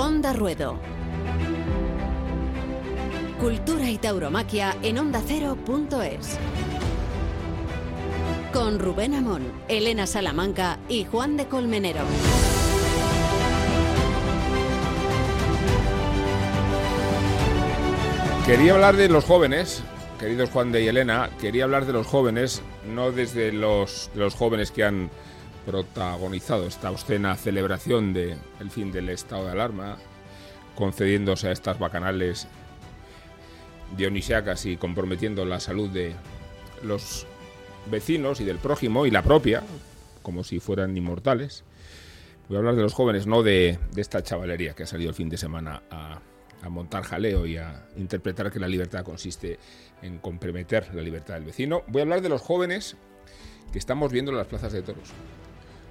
Onda Ruedo. Cultura y tauromaquia en ondacero.es. Con Rubén Amón, Elena Salamanca y Juan de Colmenero. Quería hablar de los jóvenes, queridos Juan de y Elena, quería hablar de los jóvenes, no desde los, de los jóvenes que han protagonizado esta obscena celebración del el fin del estado de alarma, concediéndose a estas bacanales dionisiacas y comprometiendo la salud de los vecinos y del prójimo y la propia, como si fueran inmortales. Voy a hablar de los jóvenes, no de, esta chavalería que ha salido el fin de semana a montar jaleo y a interpretar que la libertad consiste en comprometer la libertad del vecino. Voy a hablar de los jóvenes que estamos viendo en las plazas de toros,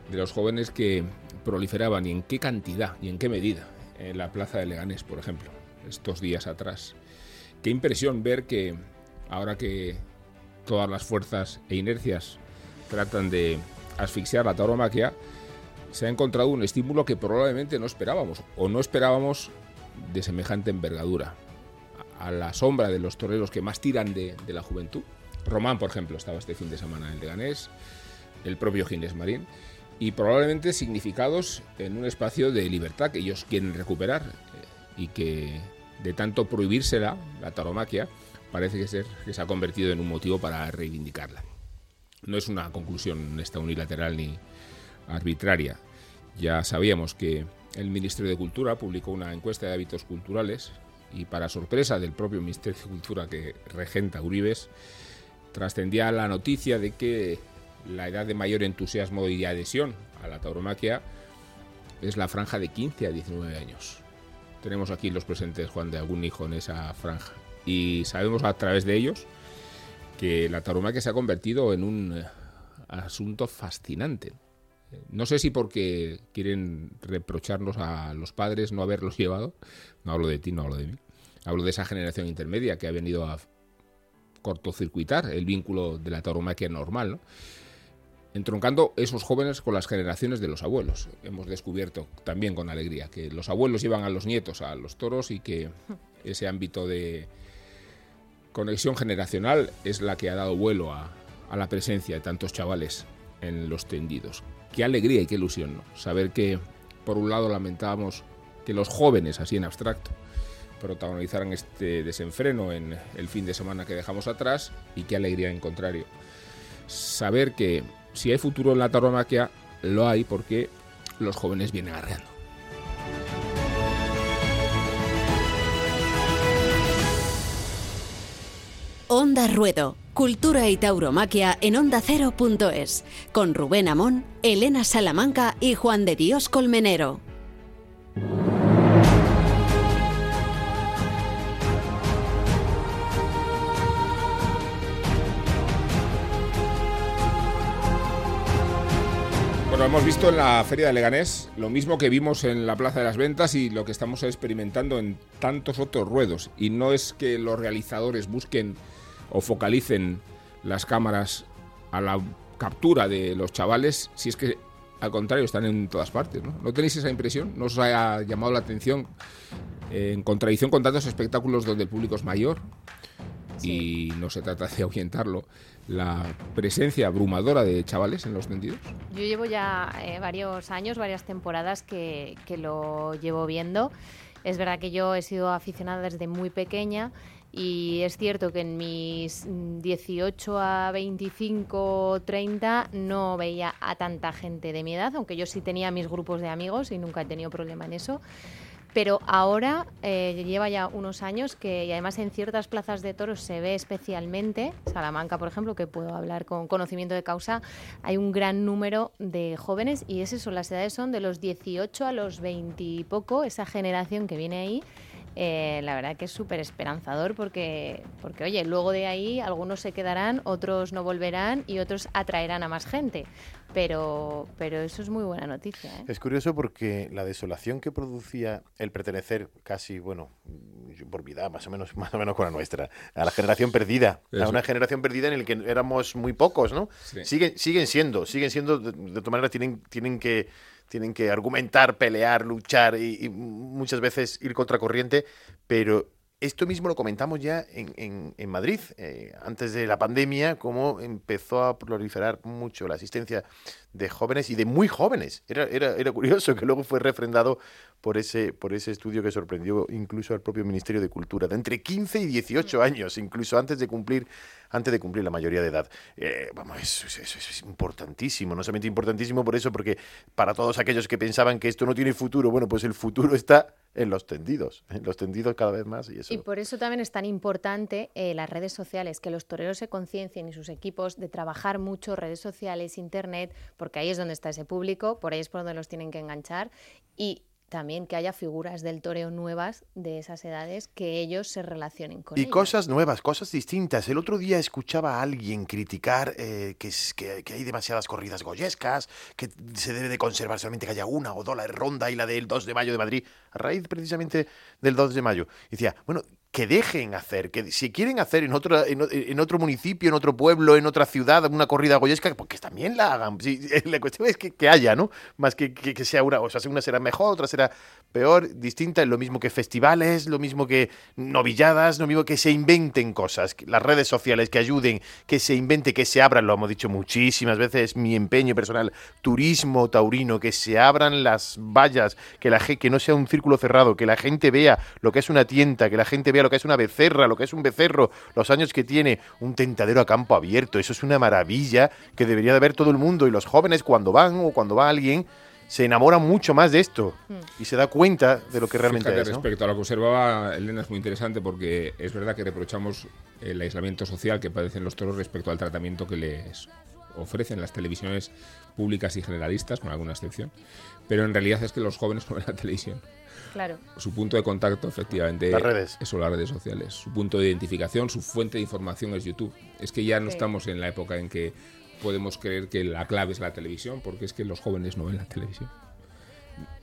de los jóvenes que proliferaban y en qué cantidad y en qué medida en la plaza de Leganés, por ejemplo, estos días atrás. Qué impresión ver que ahora que todas las fuerzas e inercias tratan de asfixiar la tauromaquia, se ha encontrado un estímulo que probablemente no esperábamos o no esperábamos de semejante envergadura, a la sombra de los toreros que más tiran de, de la juventud. Román, por ejemplo, estaba este fin de semana en Leganés, el propio Ginés Marín, y probablemente significados en un espacio de libertad que ellos quieren recuperar eh, y que de tanto prohibírsela, la taromaquia, parece que, ser, que se ha convertido en un motivo para reivindicarla. No es una conclusión esta unilateral ni arbitraria. Ya sabíamos que el Ministerio de Cultura publicó una encuesta de hábitos culturales y para sorpresa del propio Ministerio de Cultura que regenta Uribes, trascendía la noticia de que la edad de mayor entusiasmo y adhesión a la tauromaquia es la franja de 15 a 19 años. Tenemos aquí los presentes, Juan, de algún hijo en esa franja. Y sabemos a través de ellos que la tauromaquia se ha convertido en un asunto fascinante. No sé si porque quieren reprocharnos a los padres no haberlos llevado. No hablo de ti, no hablo de mí. Hablo de esa generación intermedia que ha venido a cortocircuitar el vínculo de la tauromaquia normal, ¿no? Entroncando esos jóvenes con las generaciones de los abuelos. Hemos descubierto también con alegría que los abuelos llevan a los nietos a los toros y que ese ámbito de conexión generacional es la que ha dado vuelo a, a la presencia de tantos chavales en los tendidos. Qué alegría y qué ilusión, ¿no? Saber que, por un lado, lamentábamos que los jóvenes, así en abstracto, protagonizaran este desenfreno en el fin de semana que dejamos atrás y qué alegría en contrario. Saber que si hay futuro en la tauromaquia, lo hay porque los jóvenes vienen arreando. Onda Ruedo, Cultura y Tauromaquia en ondacero.es, con Rubén Amón, Elena Salamanca y Juan de Dios Colmenero. Hemos visto en la Feria de Leganés lo mismo que vimos en la Plaza de las Ventas y lo que estamos experimentando en tantos otros ruedos. Y no es que los realizadores busquen o focalicen las cámaras a la captura de los chavales, si es que al contrario están en todas partes. ¿No, ¿No tenéis esa impresión? ¿No os ha llamado la atención eh, en contradicción con tantos espectáculos donde el público es mayor? Y no se trata de ahuyentarlo, la presencia abrumadora de chavales en los tendidos? Yo llevo ya eh, varios años, varias temporadas que, que, lo llevo viendo. Es verdad que yo he sido aficionada desde muy pequeña y es cierto que en mis 18 a 25, 30 no veía a tanta gente de mi edad, aunque yo sí tenía mis grupos de amigos y nunca he tenido problema en eso pero ahora eh, lleva ya unos años que, y además en ciertas plazas de toros se ve especialmente, Salamanca, por ejemplo, que puedo hablar con conocimiento de causa, hay un gran número de jóvenes y es eso, las edades son de los 18 a los 20 y poco, esa generación que viene ahí. Eh, la verdad que es súper esperanzador porque, porque, oye, luego de ahí algunos se quedarán, otros no volverán y otros atraerán a más gente pero, pero eso es muy buena noticia. ¿eh? Es curioso porque la desolación que producía el pertenecer casi, bueno, por vida, más o menos, más o menos con la nuestra, a la generación perdida, eso. a una generación perdida en la que éramos muy pocos, ¿no? Sí. Siguen, siguen siendo, siguen siendo, de, de todas maneras tienen, tienen que tienen que argumentar, pelear, luchar y, muchas veces ir contracorriente, pero esto mismo lo comentamos ya en, Madrid, eh, antes de la pandemia, cómo empezó a proliferar mucho la asistencia de jóvenes y de muy jóvenes. Era, era, era curioso que luego fue refrendado por ese, por ese estudio que sorprendió incluso al propio Ministerio de Cultura, de entre 15 y 18 años, incluso antes de cumplir, antes de cumplir la mayoría de edad. Eh, vamos, eso, es importantísimo, no solamente importantísimo por eso, porque para todos aquellos que pensaban que esto no tiene futuro, bueno, pues el futuro está en los tendidos, en los tendidos cada vez más. Y, eso... y por eso también es tan importante eh, las redes sociales, que los toreros se conciencien y sus equipos de trabajar mucho redes sociales, internet, porque ahí es donde está ese público, por ahí es por donde los tienen que enganchar y también que haya figuras del toreo nuevas de esas edades que ellos se relacionen con y cosas nuevas, cosas distintas. El otro día escuchaba a alguien criticar eh, que, que, hay demasiadas corridas goyescas, que se debe de conservar solamente que haya una o dos, la ronda y la del 2 de mayo de Madrid, a raíz precisamente del 2 de mayo. Y decía, bueno, que dejen hacer, que si quieren hacer en otro, en, otro municipio, en otro pueblo, en otra ciudad, una corrida goyesca, pues que también la hagan. la cuestión es que, haya, ¿no? Más que, que, sea una, o sea, una será mejor, otra será peor, distinta, es lo mismo que festivales, lo mismo que novilladas, lo mismo que se inventen cosas, las redes sociales que ayuden, que se invente, que se abran, lo hemos dicho muchísimas veces, mi empeño personal, turismo taurino, que se abran las vallas, que, la, que no sea un círculo cerrado, que la gente vea lo que es una tienda, que la gente vea lo que es una becerra, lo que es un becerro, los años que tiene, un tentadero a campo abierto. Eso es una maravilla que debería de ver todo el mundo. Y los jóvenes cuando van o cuando va alguien se enamoran mucho más de esto y se da cuenta de lo que realmente es. Respecto a lo que observaba Elena es muy interesante porque es verdad que reprochamos el aislamiento social que padecen los toros respecto al tratamiento que les ofrecen las televisiones públicas y generalistas, con alguna excepción, pero en realidad es que los jóvenes no ven la televisión. Su punto de contacto, efectivamente, las redes. las redes sociales. Su punto de identificación, su fuente de información es YouTube. Es que ya no estamos en la época en que podemos creer que la clave es la televisión, porque es que los jóvenes no ven la televisión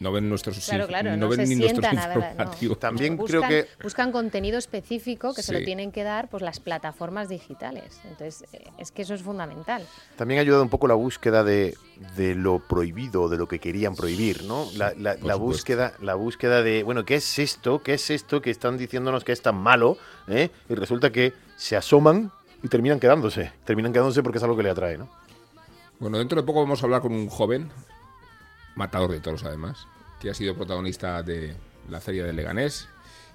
no ven nuestros claro, claro, no, ven ni nuestros informativos. También buscan, creo que buscan contenido específico que se lo tienen que dar pues las plataformas digitales. Entonces, eh, es que eso es fundamental. También ha ayudado un poco la búsqueda de, de lo prohibido, de lo que querían prohibir, ¿no? La, la, búsqueda, la búsqueda de, bueno, ¿qué es esto? ¿Qué es esto que están diciéndonos que es tan malo? ¿eh? Y resulta que se asoman y terminan quedándose. Terminan quedándose porque es algo que le atrae, ¿no? Bueno, dentro de poco vamos a hablar con un joven matador de toros además, que ha sido protagonista de la feria de Leganés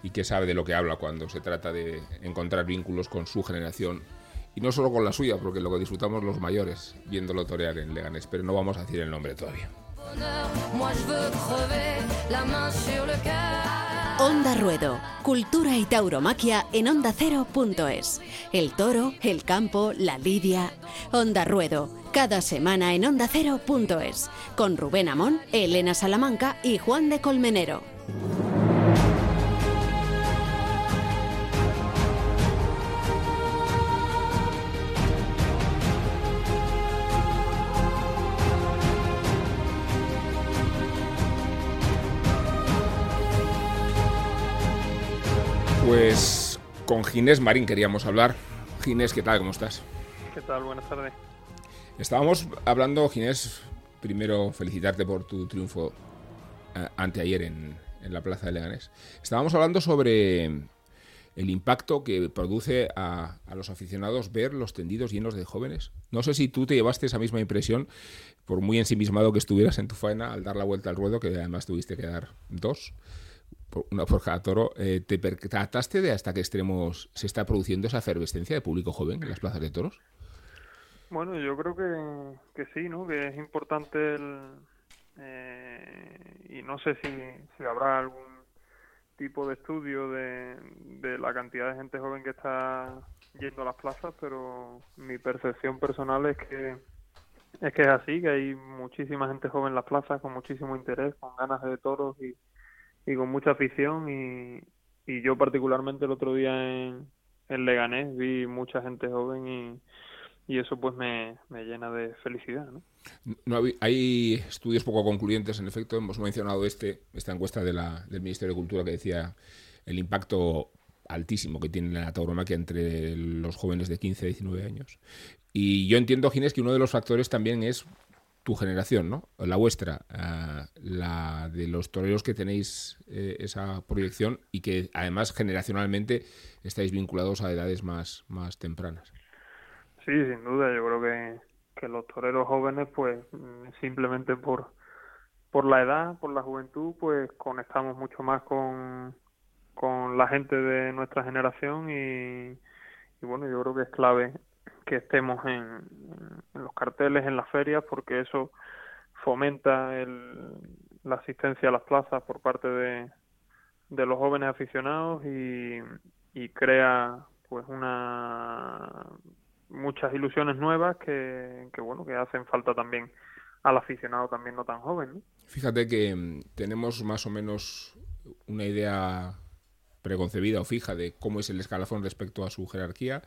y que sabe de lo que habla cuando se trata de encontrar vínculos con su generación y no solo con la suya, porque lo que disfrutamos los mayores viéndolo torear en Leganés, pero no vamos a decir el nombre todavía. Onda Ruedo, cultura y tauromaquia en onda ondacero.es. El toro, el campo, la lidia. Onda Ruedo, cada semana en onda ondacero.es. Con Rubén Amón, Elena Salamanca y Juan de Colmenero. Con Ginés Marín queríamos hablar. Ginés, ¿qué tal? ¿Cómo estás? ¿Qué tal? Buenas tardes. Estábamos hablando, Ginés, primero felicitarte por tu triunfo eh, anteayer en, en la Plaza de Leganés. Estábamos hablando sobre el impacto que produce a, a, los aficionados ver los tendidos llenos de jóvenes. No sé si tú te llevaste esa misma impresión, por muy ensimismado que estuvieras en tu faena al dar la vuelta al ruedo, que además tuviste que dar dos una cada toro, eh, ¿te percataste de hasta qué extremos se está produciendo esa efervescencia de público joven en las plazas de toros? Bueno, yo creo que, que sí, ¿no? Que es importante el, eh, y no sé si, si habrá algún tipo de estudio de, de la cantidad de gente joven que está yendo a las plazas, pero mi percepción personal es que es que es así, que hay muchísima gente joven en las plazas con muchísimo interés, con ganas de toros y, y con mucha afición y, y yo particularmente el otro día en, en Leganés vi mucha gente joven y, y eso pues me, me, llena de felicidad. ¿no? No, hay estudios poco concluyentes, en efecto, hemos mencionado este, esta encuesta de la, del Ministerio de Cultura que decía el impacto altísimo que tiene la tauromaquia entre los jóvenes de 15 a 19 años. Y yo entiendo, Ginés, que uno de los factores también es tu generación, ¿no? La vuestra, ah, la de los toreros que tenéis eh, esa proyección y que además generacionalmente estáis vinculados a edades más, más tempranas. Sí, sin duda, yo creo que, que los toreros jóvenes, pues mm, simplemente por, por la edad, por la juventud, pues conectamos mucho más con, con la gente de nuestra generación y, y bueno, yo creo que es clave que estemos en, los carteles, en las ferias, porque eso fomenta el, la asistencia a las plazas por parte de, de los jóvenes aficionados y, y crea pues una muchas ilusiones nuevas que, que bueno que hacen falta también al aficionado también no tan joven fíjate que mm, tenemos más o menos una idea preconcebida o fija de cómo es el escalafón respecto a su jerarquía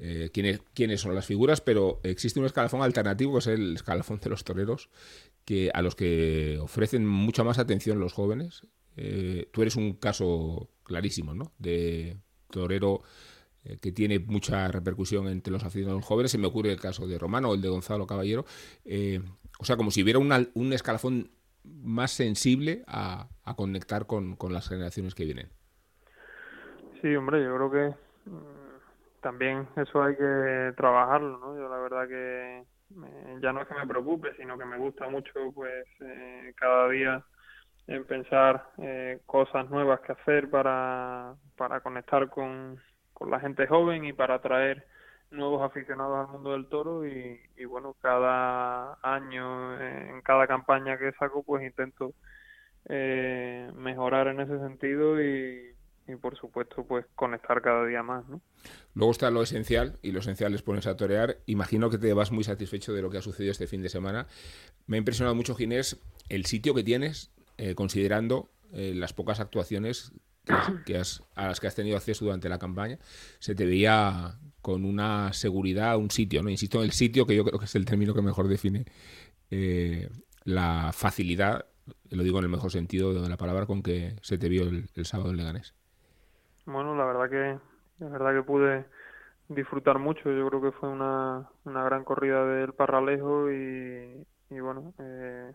eh, quiénes, quiénes son las figuras, pero existe un escalafón alternativo que es el escalafón de los toreros, que, a los que ofrecen mucha más atención los jóvenes. Eh, tú eres un caso clarísimo, ¿no? De torero eh, que tiene mucha repercusión entre los aficionados jóvenes. Se me ocurre el caso de Romano o el de Gonzalo Caballero. o sea, como si hubiera un escalafón más sensible a, conectar con, con, las generaciones que vienen. Sí, hombre, yo creo que también eso hay que trabajarlo, ¿no? Yo la verdad que ya no es que me preocupe, sino que me gusta mucho, pues, eh, cada día en pensar eh, cosas nuevas que hacer para, para conectar con, con la gente joven y para atraer nuevos aficionados al mundo del toro y, y bueno, cada año, eh, en cada campaña que saco, pues intento eh, mejorar en ese sentido y, y por supuesto pues conectar cada día más. ¿no? Luego está lo esencial y lo esencial es ponerse a torear. Imagino que te vas muy satisfecho de lo que ha sucedido este fin de semana. Me ha impresionado mucho, Ginés, el sitio que tienes, eh, considerando eh, las pocas actuaciones que, has, a las que has tenido acceso durante la campaña. Se te veía con una seguridad, un sitio, ¿no? Insisto en el sitio, que yo creo que es el término que mejor define eh, la facilidad, lo digo en el mejor sentido de la palabra, con que se te vio el, el sábado en Leganés. Bueno, la verdad que la verdad que pude disfrutar mucho. Yo creo que fue una, una gran corrida del Parralejo y, y bueno, eh,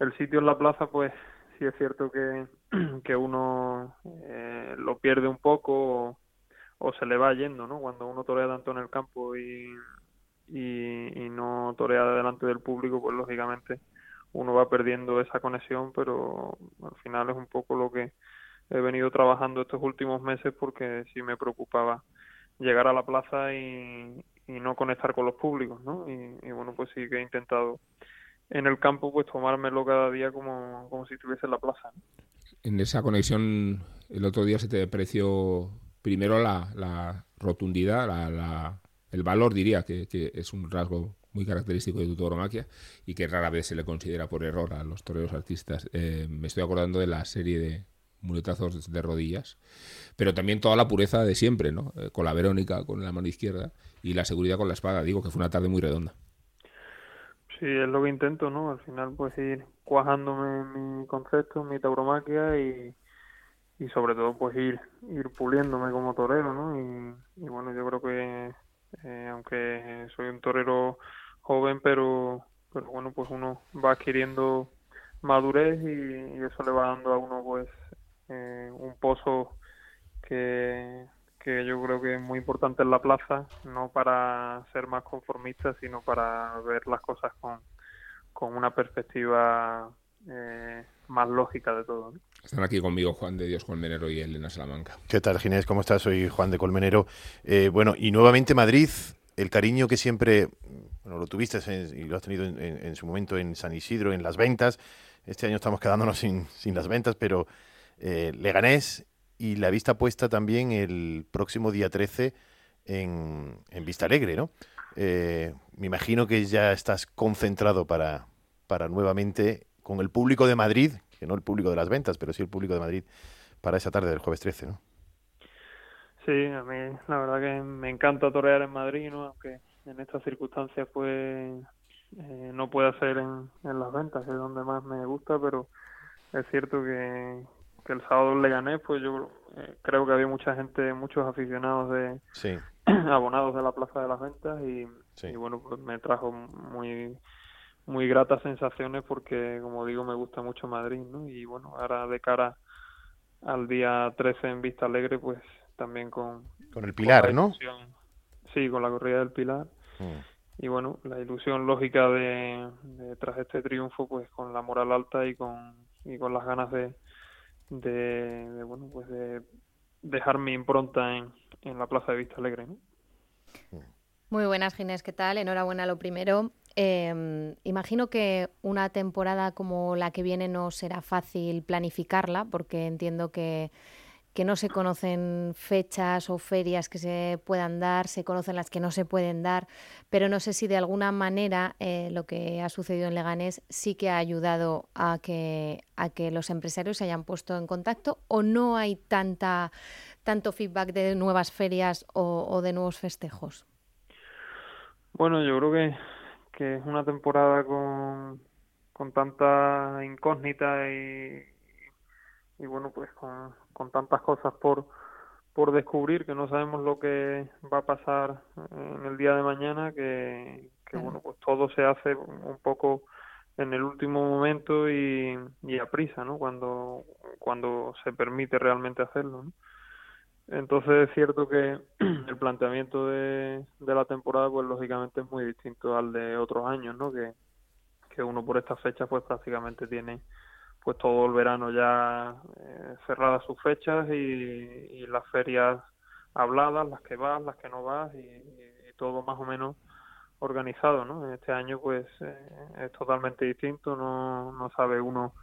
el sitio en la plaza, pues sí es cierto que, que uno eh, lo pierde un poco o, se le va yendo, ¿no? Cuando uno torea tanto en el campo y, y, y no torea delante del público, pues lógicamente uno va perdiendo esa conexión, pero al final es un poco lo que he venido trabajando estos últimos meses porque sí me preocupaba llegar a la plaza y, no conectar con los públicos, ¿no? Y, bueno, pues sí que he intentado en el campo pues tomármelo cada día como, como si estuviese en la plaza. En esa conexión el otro día se te apreció primero la, rotundidad, la, el valor diría que, que, es un rasgo muy característico de tu tauromaquia y que rara vez se le considera por error a los toreros artistas. Eh, me estoy acordando de la serie de muletazos de rodillas, pero también toda la pureza de siempre, ¿no? Eh, con la Verónica, con la mano izquierda y la seguridad con la espada. Digo que fue una tarde muy redonda. Sí, es lo que intento, ¿no? Al final, pues ir cuajándome mi concepto, mi tauromaquia y, y sobre todo, pues ir ir puliéndome como torero, ¿no? Y, bueno, yo creo que eh, aunque soy un torero joven, pero pero bueno, pues uno va adquiriendo madurez y, y eso le va dando a uno pues eh, un pozo que, que yo creo que es muy importante en la plaza, no para ser más conformista, sino para ver las cosas con, con una perspectiva eh, más lógica de todo. Están aquí conmigo Juan de Dios Colmenero y Elena Salamanca. ¿Qué tal, Ginés? ¿Cómo estás? Soy Juan de Colmenero. Eh, bueno, y nuevamente Madrid, el cariño que siempre bueno, lo tuviste y lo has tenido en, en, su momento en San Isidro, en las ventas. Este año estamos quedándonos sin, sin las ventas, pero eh, Leganés y la vista puesta también el próximo día 13 en, en Vista Alegre, ¿no? Eh, me imagino que ya estás concentrado para, para nuevamente con el público de Madrid, que no el público de las ventas, pero sí el público de Madrid, para esa tarde del jueves 13, ¿no? Sí, a mí la verdad que me encanta torear en Madrid, ¿no? Aunque en estas circunstancias pues eh, no puede hacer en, en las ventas, es donde más me gusta, pero es cierto que, que el sábado le gané, pues yo eh, creo que había mucha gente, muchos aficionados de abonados de la Plaza de las Ventas y, bueno, pues me trajo muy muy gratas sensaciones porque, como digo, me gusta mucho Madrid, ¿no? Y bueno, ahora de cara al día 13 en Vista Alegre, pues también con... Con el Pilar, ¿no? Sí, con la corrida del Pilar. Mm. Y bueno, la ilusión lógica de, tras este triunfo, pues con la moral alta y con, y con las ganas de, de, bueno, pues de dejar mi impronta en, en la Plaza de Vista Alegre, ¿no? Muy buenas, Ginés, ¿qué tal? Enhorabuena lo primero. Em, imagino que una temporada como la que viene no será fácil planificarla, porque entiendo que, no se conocen fechas o ferias que se puedan dar, se conocen las que no se pueden dar, pero no sé si de alguna manera eh, lo que ha sucedido en Leganés sí que ha ayudado a que, a que los empresarios se hayan puesto en contacto o no hay tanta, tanto feedback de nuevas ferias o de nuevos festejos. Bueno, yo creo que que es una temporada con, con tanta incógnita y, y bueno, pues con, con tantas cosas por, por descubrir que no sabemos lo que va a pasar en el día de mañana, que, que bueno, pues todo se hace un poco en el último momento y, y a prisa, ¿no? Cuando, cuando se permite realmente hacerlo, ¿no? Entonces es cierto que el planteamiento de, de, la temporada, pues lógicamente es muy distinto al de otros años, ¿no? Que, que uno por estas fechas, pues prácticamente tiene pues todo el verano ya eh, cerradas sus fechas y, las ferias habladas, las que vas, las que no vas y, todo más o menos organizado, ¿no? Este año pues eh, es totalmente distinto, no, no sabe uno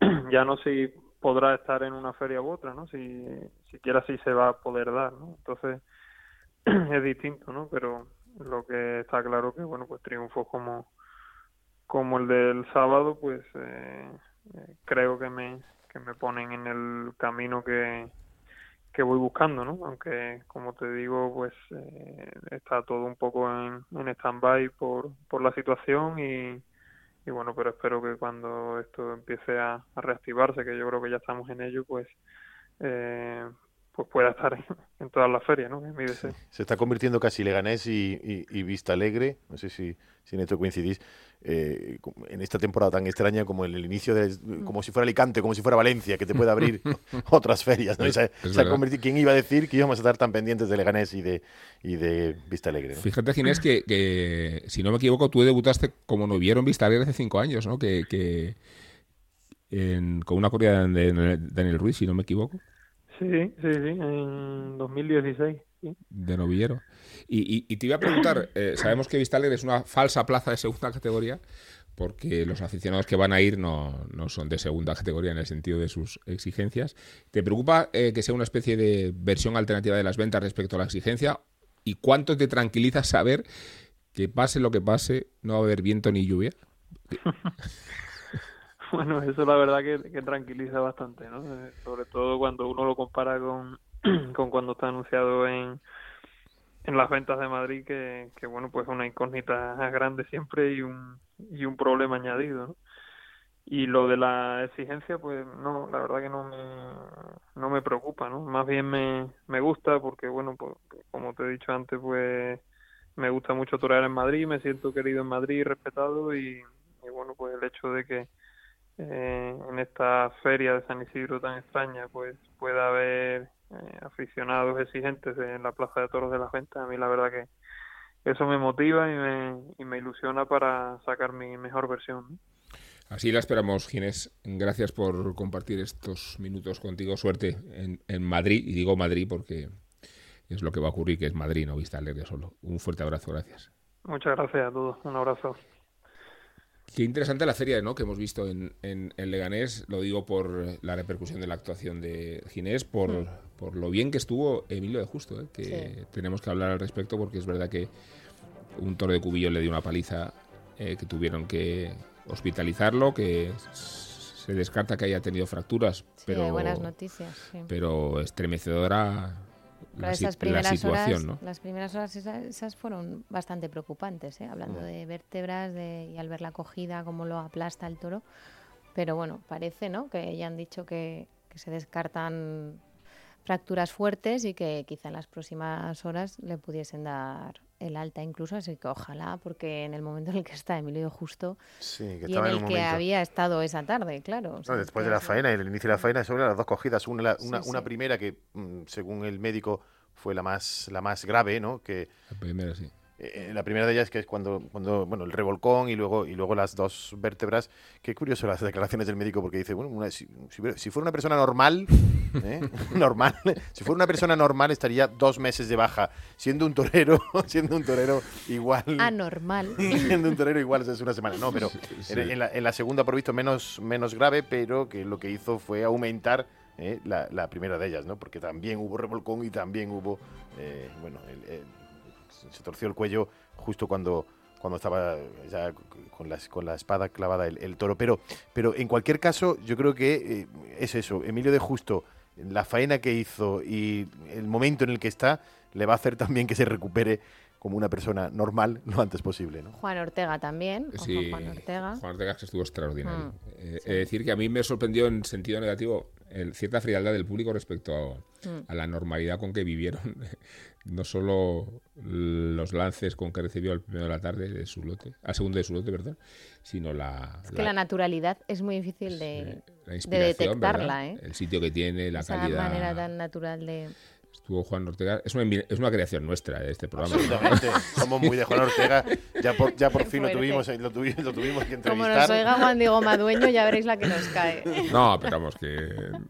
ya no si podrá estar en una feria u otra, ¿no? Si siquiera si se va a poder dar, ¿no? Entonces es distinto, ¿no? Pero lo que está claro que, bueno, pues triunfos como como el del sábado, pues eh, creo que me que me ponen en el camino que que voy buscando, ¿no? Aunque, como te digo, pues eh, está todo un poco en, en stand-by por, por la situación y, y bueno, pero espero que cuando esto empiece a, reactivarse, que yo creo que ya estamos en ello, pues eh, pues pueda estar en, todas las ferias, ¿no? Se está convirtiendo casi Leganés y, y, Vista Alegre, no sé si, si en esto coincidís, eh, en esta temporada tan extraña como el, el inicio de, mm. como si fuera Alicante, como si fuera Valencia, que te puede abrir otras ferias, ¿no? se, ha convertido, ¿Quién iba a decir que íbamos a estar tan pendientes de Leganés y de, y de Vista Alegre? Fíjate, Ginés, que, que, si no me equivoco, tú debutaste como no vieron Vista Alegre hace cinco años, ¿no? Que, que con una corrida de Daniel Ruiz, si no me equivoco. Sí, sí, sí, en 2016. De novillero. Y, y, te iba a preguntar, eh, sabemos que Vistalegre es una falsa plaza de segunda categoría, porque los aficionados que van a ir no, no, son de segunda categoría en el sentido de sus exigencias. ¿Te preocupa eh, que sea una especie de versión alternativa de las ventas respecto a la exigencia? ¿Y cuánto te tranquiliza saber que pase lo que pase, no va a haber viento ni lluvia? Bueno, eso la verdad que, tranquiliza bastante, ¿no? Eh, sobre todo cuando uno lo compara con, con cuando está anunciado en, en las ventas de Madrid, que, que bueno, pues una incógnita grande siempre y un, y un problema añadido, ¿no? Y lo de la exigencia, pues no, la verdad que no me, no me preocupa, ¿no? Más bien me, me gusta porque, bueno, pues, como te he dicho antes, pues me gusta mucho torear en Madrid, me siento querido en Madrid, respetado y bueno, pues el hecho de que eh, en esta feria de San Isidro tan extraña, pues pueda haber eh, aficionados exigentes en la Plaza de Toros de las Ventas. A mí la verdad que eso me motiva y me, y me ilusiona para sacar mi mejor versión. Así la esperamos, Ginés. Gracias por compartir estos minutos contigo. Suerte en, en, Madrid, y digo Madrid porque es lo que va a ocurrir, que es Madrid, no Vista Alegre solo. Un fuerte abrazo, gracias. Muchas gracias a todos. Un abrazo. Qué interesante la feria ¿no? que hemos visto en, en, Leganés, lo digo por la repercusión de la actuación de Ginés, por, mm. por lo bien que estuvo Emilio de Justo, ¿eh? que tenemos que hablar al respecto porque es verdad que un toro de cubillo le dio una paliza eh, que tuvieron que hospitalizarlo, que se descarta que haya tenido fracturas, pero, buenas noticias, pero estremecedora la, esas primeras horas, Las primeras horas esas, fueron bastante preocupantes, ¿eh? hablando mm. de vértebras de, y al ver la cogida, cómo lo aplasta el toro. Pero bueno, parece ¿no? que ya han dicho que, se descartan fracturas fuertes y que quizá en las próximas horas le pudiesen dar el alta incluso, así que ojalá, porque en el momento en el que está Emilio Justo Sí, que y en estaba en el que había estado esa tarde, claro. o No, sea, después de la eso- faena, el inicio de la faena, sobre las dos cogidas. Una, la- Sí, una, una sí. primera que, mm, según el médico, fue la más, la más grave, ¿no? Que La primera, sí. Eh, la primera de ellas que es cuando, cuando bueno, el revolcón y luego, y luego las dos vértebras. Qué curioso las declaraciones del médico porque dice, bueno, una- si, si hubiera- si fuera una persona normal, ¿eh? normal, si fuera una persona normal estaría dos meses de baja. Siendo un torero, siendo un torero igual. Anormal. siendo un torero igual es una semana. No, pero en, en la, en la segunda por visto menos, menos grave, pero que lo que hizo fue aumentar eh, la, la primera de ellas, ¿no? Porque también hubo revolcón y también hubo, eh, bueno, el- el- se torció el cuello justo cuando cuando estaba ya con la, con la espada clavada el, el toro. Pero, pero en cualquier caso, yo creo que eh, es eso. Emilio de Justo, la faena que hizo y el momento en el que está, le va a hacer también que se recupere como una persona normal lo antes posible. ¿no? Juan Ortega también. ojo, Sí, Juan Ortega. Juan Ortega que estuvo extraordinario. Mm, Eh, decir que a mí me sorprendió en sentido negativo el- cierta frialdad del público respecto a, Mm. a la normalidad con que vivieron no solo los lances con que recibió al primero de la tarde de su lote, al segundo de su lote, perdón, sino la, Es que la naturalidad es muy difícil de, la de detectarla. ¿eh? El sitio que tiene, la Esa calidad. manera tan natural de... Estuvo Juan Ortega. Es una, es una creación nuestra de este programa. ¿no? Absolutamente. Somos muy de Juan Ortega. Ya por, ya por fin lo tuvimos, eh, lo, tuvi- lo tuvimos que Como entrevistar. nos oiga Juan Diego Madueño, ya veréis la que nos cae. No, pero vamos, que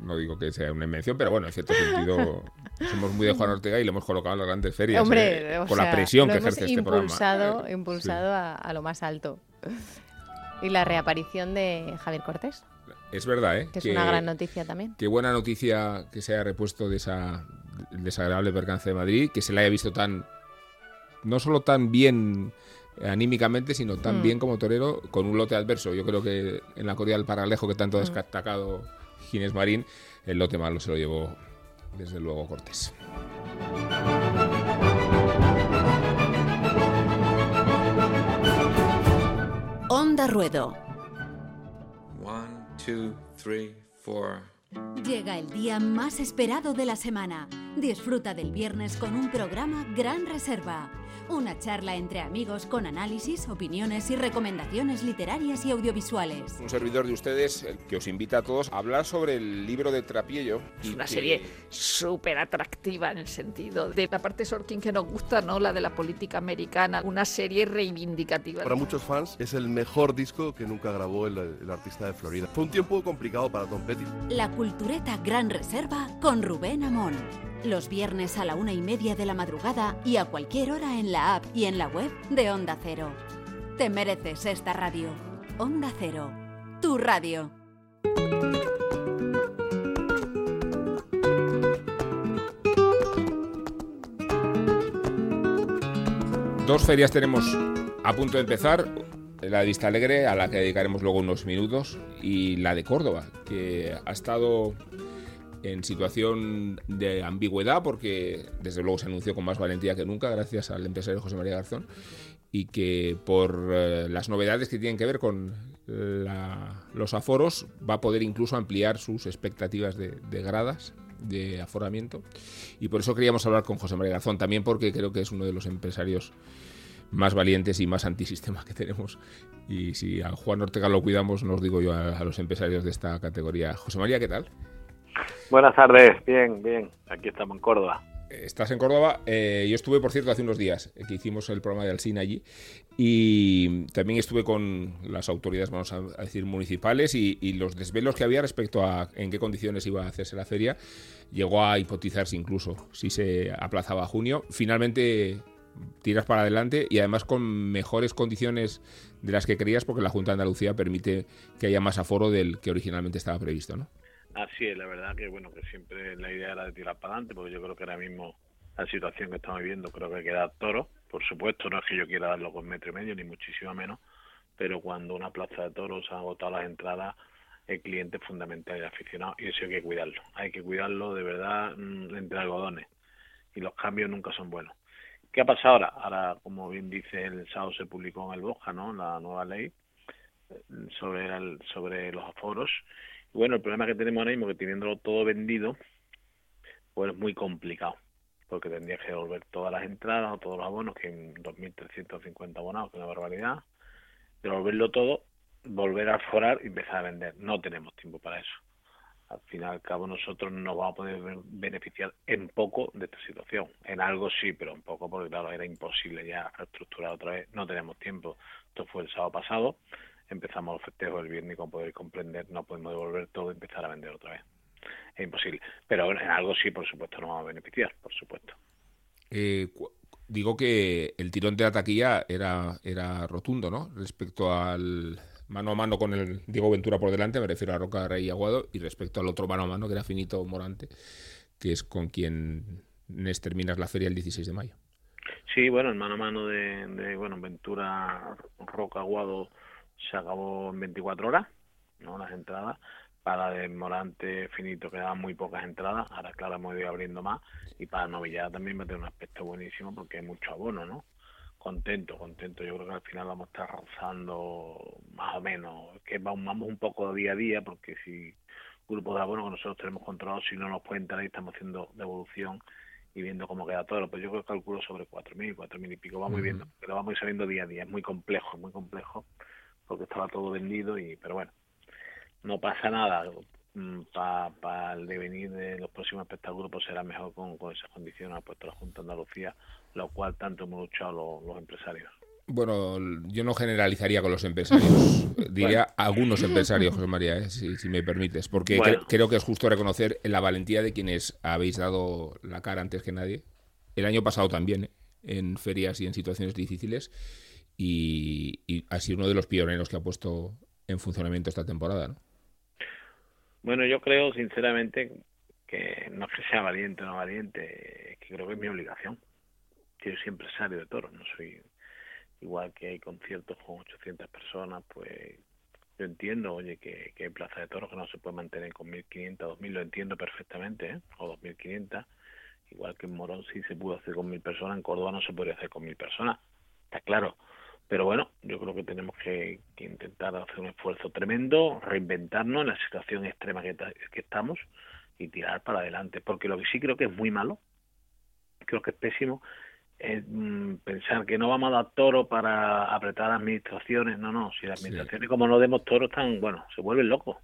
no digo que sea una invención, pero bueno, en cierto sentido somos muy de Juan Ortega y lo hemos colocado en las grandes ferias. Hombre, eh, o por la presión lo que hemos ejerce este impulsado, programa. impulsado a, a lo más alto. Y la reaparición de Javier Cortés, Es verdad, ¿eh? que es una gran noticia también. Qué buena noticia que se haya repuesto de esa desagradable percance de Madrid, que se le haya visto tan. No solo tan bien anímicamente, sino tan Mm. bien como torero, con un lote adverso. Yo creo que en la corrida del paralejo que tanto ha Mm. destacado Ginés Marín, el lote malo se lo llevó desde luego Cortés. Onda Ruedo. One, two, three, four. Llega el día más esperado de la semana. Disfruta del viernes con un programa Gran Reserva. Una charla entre amigos con análisis, opiniones y recomendaciones literarias y audiovisuales. Un servidor de ustedes el que os invita a todos a hablar sobre el libro de Trapiello. Es una que- serie súper atractiva en el sentido de la parte Sorkin que nos gusta, ¿no? La de la política americana. Una serie reivindicativa. Para muchos fans es el mejor disco que nunca grabó el, el artista de Florida. Fue un tiempo complicado para Tom Petty. La Cultureta Gran Reserva con Rubén Amón. Los viernes a la una y media de la madrugada y a cualquier hora en la app y en la web de Onda Cero. Te mereces esta radio. Onda Cero. Tu radio. Dos ferias tenemos a punto de empezar. La de Vista Alegre, a la que dedicaremos luego unos minutos, y la de Córdoba, que ha estado en situación de ambigüedad porque desde luego se anunció con más valentía que nunca gracias al empresario José María Garzón y que por eh, las novedades que tienen que ver con la- los aforos va a poder incluso ampliar sus expectativas de, de gradas de aforamiento. Y por eso queríamos hablar con José María Garzón también porque creo que es uno de los empresarios más valientes y más antisistema que tenemos. Y si a Juan Ortega lo cuidamos, nos digo yo a, a los empresarios de esta categoría. José María, ¿qué tal? Buenas tardes, bien, bien. Aquí estamos en Córdoba. Estás en Córdoba. Eh, yo estuve, por cierto, hace unos días eh, que hicimos el programa de Alsina allí. Y también estuve con las autoridades, vamos a decir, municipales y, y los desvelos que había respecto a en qué condiciones iba a hacerse la feria. Llegó a hipotizarse incluso si se aplazaba a junio. Finalmente tiras para adelante y además con mejores condiciones de las que creías porque la Junta de Andalucía permite que haya más aforo del que originalmente estaba previsto, ¿no? Así es, la verdad que bueno, que siempre la idea era de tirar para adelante, porque yo creo que ahora mismo la situación que estamos viviendo creo que hay que dar toro. Por supuesto, no es que yo quiera darlo con metro y medio, ni muchísimo menos, pero cuando una plaza de toros han agotado las entradas, el cliente es fundamental el aficionado, y eso hay que cuidarlo. Hay que cuidarlo de verdad mm, entre algodones, y los cambios nunca son buenos. ¿Qué ha pasado ahora? Ahora, como bien dice, el sábado se publicó en el Boja, ¿no? La nueva ley eh, sobre, los aforos. Y bueno, el problema que tenemos ahora mismo, que teniéndolo todo vendido, pues es muy complicado. porque tendría que devolver todas las entradas o todos los abonos, que en 2.350 abonados, que es una barbaridad, devolverlo todo, volver a forar y empezar a vender. No tenemos tiempo para eso. Al fin y al cabo nosotros no vamos a poder beneficiar en poco de esta situación. En algo sí, pero en poco porque claro, era imposible ya reestructurar otra vez. No tenemos tiempo. Esto fue el sábado pasado. Empezamos los festejos el viernes y como podéis comprender no podemos devolver todo y empezar a vender otra vez es imposible. Pero en algo sí, por supuesto, nos va a beneficiar, por supuesto. Eh, digo que el tirón de la taquilla era, era rotundo, ¿no? Respecto al mano a mano con el Diego Ventura por delante, me refiero a Roca Rey Aguado, y respecto al otro mano a mano, que era Finito Morante, que es con quien terminas la feria el 16 de mayo. Sí, bueno, el mano a mano de, de bueno, Ventura Roca Aguado se acabó en 24 horas, ¿no? Las entradas para de Morante Finito quedaban muy pocas entradas, ahora claro hemos ido abriendo más y para Novillada también va a tener un aspecto buenísimo porque hay mucho abono, ¿no? Contento, contento, yo creo que al final vamos a estar rozando más o menos, que vamos un poco día a día porque si grupos de abono que nosotros tenemos controlados, si no nos puede entrar y estamos haciendo devolución y viendo cómo queda todo, pues yo creo que calculo sobre 4.000, 4.000 y pico, vamos viendo, pero vamos a ir sabiendo día a día, es muy complejo, muy complejo porque estaba todo vendido y, pero bueno, no pasa nada. Mm, Para el devenir de los próximos espectáculos pues será mejor con, esas condiciones ha puesto la Junta de Andalucía, lo cual tanto hemos luchado los, empresarios. Bueno, yo no generalizaría con los empresarios, diría algunos empresarios, José María, ¿eh? si, me permites, porque creo que es justo reconocer la valentía de quienes habéis dado la cara antes que nadie. El año pasado también, ¿eh? en ferias y en situaciones difíciles, y, y ha sido uno de los pioneros que ha puesto en funcionamiento esta temporada. ¿no? Bueno, yo creo sinceramente que no es que sea valiente o no valiente, es que creo que es mi obligación. Yo soy empresario de toros, no soy igual que hay conciertos con 800 personas, pues yo entiendo, oye, que, que hay plaza de toros que no se puede mantener con 1.500, 2.000, lo entiendo perfectamente, ¿eh? o 2.500, igual que en Morón sí se pudo hacer con 1.000 personas, en Córdoba no se podría hacer con 1.000 personas, está claro. Pero bueno, yo creo que tenemos que, intentar hacer un esfuerzo tremendo, reinventarnos en la situación extrema que, estamos y tirar para adelante. Porque lo que sí creo que es muy malo, creo que es pésimo, es mm, pensar que no vamos a dar toro para apretar las administraciones. No, no, si las administraciones como no demos toro están, bueno, se vuelven locos.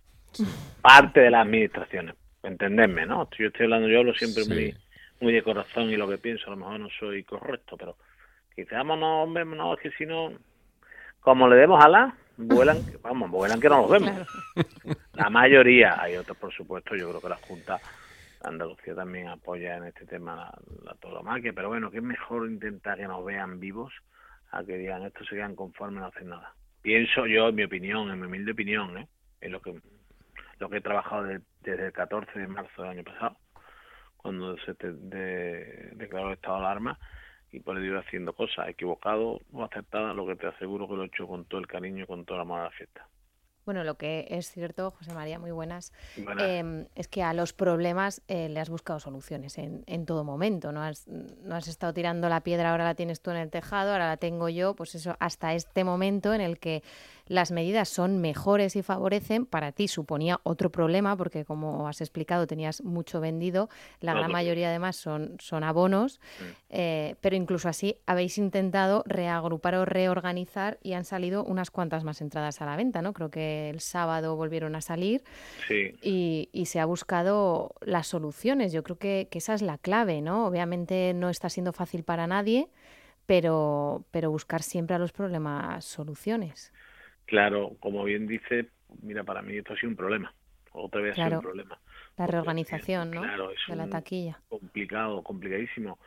Parte de las administraciones, entenderme, ¿no? Yo estoy hablando, yo hablo siempre muy, muy de corazón y lo que pienso, a lo mejor no soy correcto, pero Quizás, no, hombre, no, es que si no, como le demos alas, vuelan, vamos, vuelan que no los vemos. La mayoría, hay otros, por supuesto, yo creo que la Junta Andalucía también apoya en este tema la, la pero bueno, que es mejor intentar que nos vean vivos a que digan esto se quedan conformes no hacen nada. Pienso yo, en mi opinión, en mi humilde opinión, ¿eh? en lo que lo que he trabajado desde el 14 de marzo del año pasado, cuando se declaró el estado de alarma, y por ello haciendo cosas, equivocado o acertadas, lo que te aseguro que lo he hecho con todo el cariño y con toda la mala fiesta. Bueno, lo que es cierto, José María, muy buenas, em, es que a los problemas eh, le has buscado soluciones en, en, todo momento. ¿no has, no has estado tirando la piedra, ahora la tienes tú en el tejado, ahora la tengo yo, pues eso, hasta este momento en el que las medidas son mejores y favorecen, para ti suponía otro problema, porque como has explicado, tenías mucho vendido, la gran mayoría además son, son abonos, eh, pero incluso así habéis intentado reagrupar o reorganizar y han salido unas cuantas más entradas a la venta, ¿no? Creo que el sábado volvieron a salir y, y, se ha buscado las soluciones. Yo creo que, que esa es la clave, ¿no? Obviamente no está siendo fácil para nadie, pero, pero buscar siempre a los problemas soluciones. Claro, como bien dice, mira, para mí esto ha sido un problema. Otra vez ha sido un problema. La reorganización, ¿no? de la taquilla. Complicado, complicadísimo.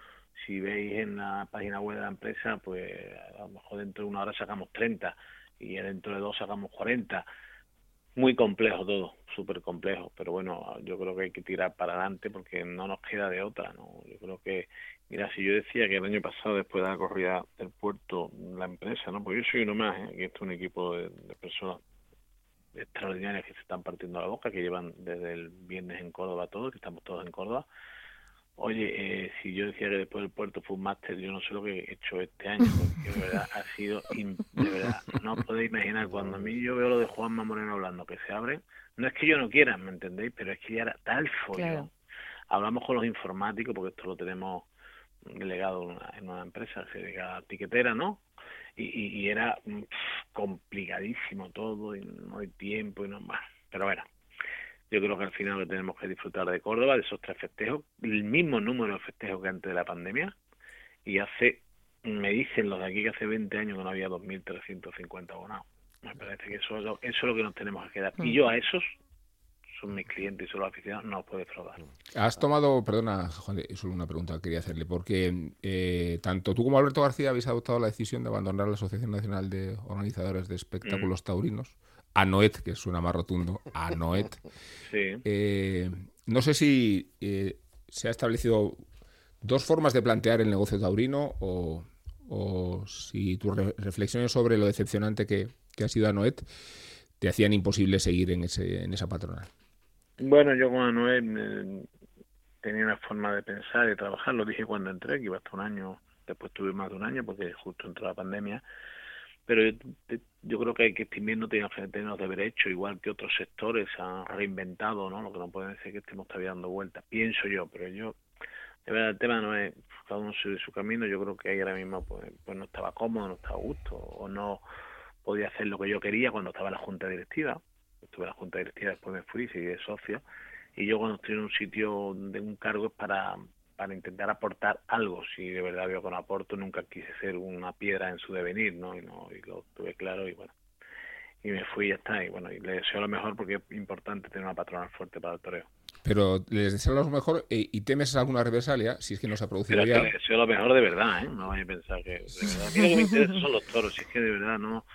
Si veis en la página web de la empresa, pues a lo mejor dentro de una hora sacamos 30 y dentro de dos sacamos 40. Muy complejo todo, súper complejo, pero bueno, yo creo que hay que tirar para adelante porque no nos queda de otra, ¿no? Yo creo que Mira, si yo decía que el año pasado, después de la corrida del puerto, la empresa, ¿no? Porque yo soy uno más, ¿eh? que esto es un equipo de, personas extraordinarias que se están partiendo la boca, que llevan desde el viernes en Córdoba todo, que estamos todos en Córdoba. Oye, eh, si yo decía que después del puerto fue un máster, yo no sé lo que he hecho este año, porque de verdad ha sido, de verdad, no podéis imaginar, cuando a mí yo veo lo de Juanma Moreno hablando, que se abre, no es que yo no quiera, ¿me entendéis? Pero es que ya era tal follón. Hablamos con los informáticos, porque esto lo tenemos delegado en una, empresa se dedica a tiquetera, ¿no? Y, y, era mm, complicadísimo todo, y no hay tiempo y no más. Pero bueno, yo creo que al final lo tenemos que disfrutar de Córdoba, de esos tres festejos, el mismo número de festejos que antes de la pandemia, y hace, me dicen los de aquí que hace 20 años que no había 2.350 abonados. Me parece que eso, es lo- eso es lo que nos tenemos que quedar. Y yo a esos, son mis clientes y son los aficionados, no los puedo defraudar. Has tomado, perdona, Juan, de- solo una pregunta que quería hacerle, porque eh, tanto tú como Alberto García habéis adoptado la decisión de abandonar la Asociación Nacional de Organizadores de Espectáculos Taurinos, ANOET, que suena más rotundo, ANOET. Sí. Eh, no sé si eh, se ha establecido dos formas de plantear el negocio taurino o, o si tus re- reflexiones sobre lo decepcionante que, que ha sido ANOET te hacían imposible seguir en, ese, en esa patronal. Bueno, yo con Anuel eh, tenía una forma de pensar y de trabajar, lo dije cuando entré, que iba hasta un año, después tuve más de un año porque justo entró la pandemia, pero yo, yo creo que hay que este invierno tenemos de haber hecho, igual que otros sectores han reinventado, ¿no? Lo que no puede ser que estemos todavía dando vueltas, pienso yo, pero yo, de verdad, el tema no es cada uno sigue su camino, yo creo que ahí ahora mismo pues, pues no estaba cómodo, no estaba a gusto, o no podía hacer lo que yo quería cuando estaba en la junta directiva, estuve en la junta directiva, después me fui, seguí de socio, y yo cuando estoy en un sitio de un cargo es para, para intentar aportar algo, si de verdad veo que no aporto, nunca quise ser una piedra en su devenir, ¿no? Y, no, y lo tuve claro y bueno, y me fui y ya está, y bueno, y le deseo lo mejor porque es importante tener una patronal fuerte para el toreo. Pero les deseo lo mejor eh, y temes alguna represalia, si es que no se ha producido Pero es ya. que le deseo lo mejor de verdad, ¿eh? No vaya a pensar que... De verdad, a mí lo que me interesa son los toros, si es que de verdad no...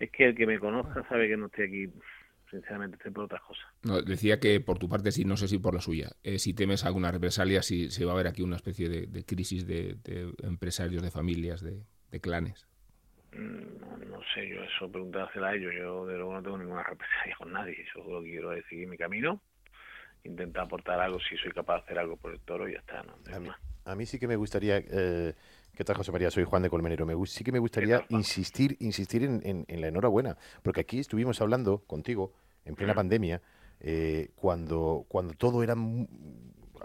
Es que el que me conozca sabe que no estoy aquí, sinceramente, estoy por otras cosas. No, decía que por tu parte sí, no sé si por la suya. Eh, si temes alguna represalia, si se va a ver aquí una especie de, de crisis de, de empresarios, de familias, de, de clanes. Mm, No, no sé, yo eso preguntársela a ellos. Yo de luego no tengo ninguna represalia con nadie. Lo que quiero es seguir mi camino, intentar aportar algo si soy capaz de hacer algo por el toro y ya está. ¿no? A mí, a mí sí que me gustaría, eh, ¿qué tal José María? Soy Juan de Colmenero. Me, sí que me gustaría insistir, insistir en, en- en la enhorabuena, porque aquí estuvimos hablando contigo en plena pandemia, eh, cuando, cuando todo era,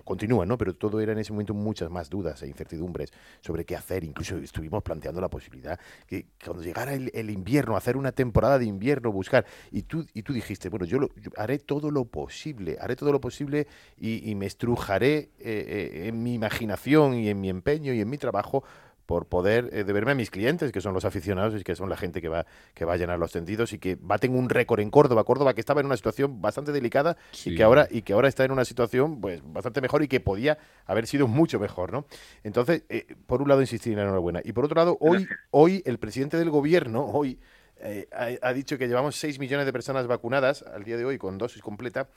continúa, ¿no? Pero todo era en ese momento muchas más dudas e incertidumbres sobre qué hacer. Incluso estuvimos planteando la posibilidad que cuando llegara el, invierno, hacer una temporada de invierno, buscar. Y tú, y tú dijiste, bueno, yo, lo- haré todo lo posible, haré todo lo posible y, y me estrujaré eh, eh, en mi imaginación y en mi empeño y en mi trabajo por poder eh, deberme a mis clientes, que son los aficionados y que son la gente que va, que va a llenar los tendidos y que baten un récord en Córdoba. Córdoba que estaba en una situación bastante delicada y que ahora y que ahora está en una situación pues bastante mejor y que podía haber sido mucho mejor, ¿no? Entonces, eh, por un lado insistir en la enhorabuena y por otro lado hoy hoy el presidente del gobierno hoy eh, ha, ha dicho que llevamos 6 millones de personas vacunadas al día de hoy con dosis completa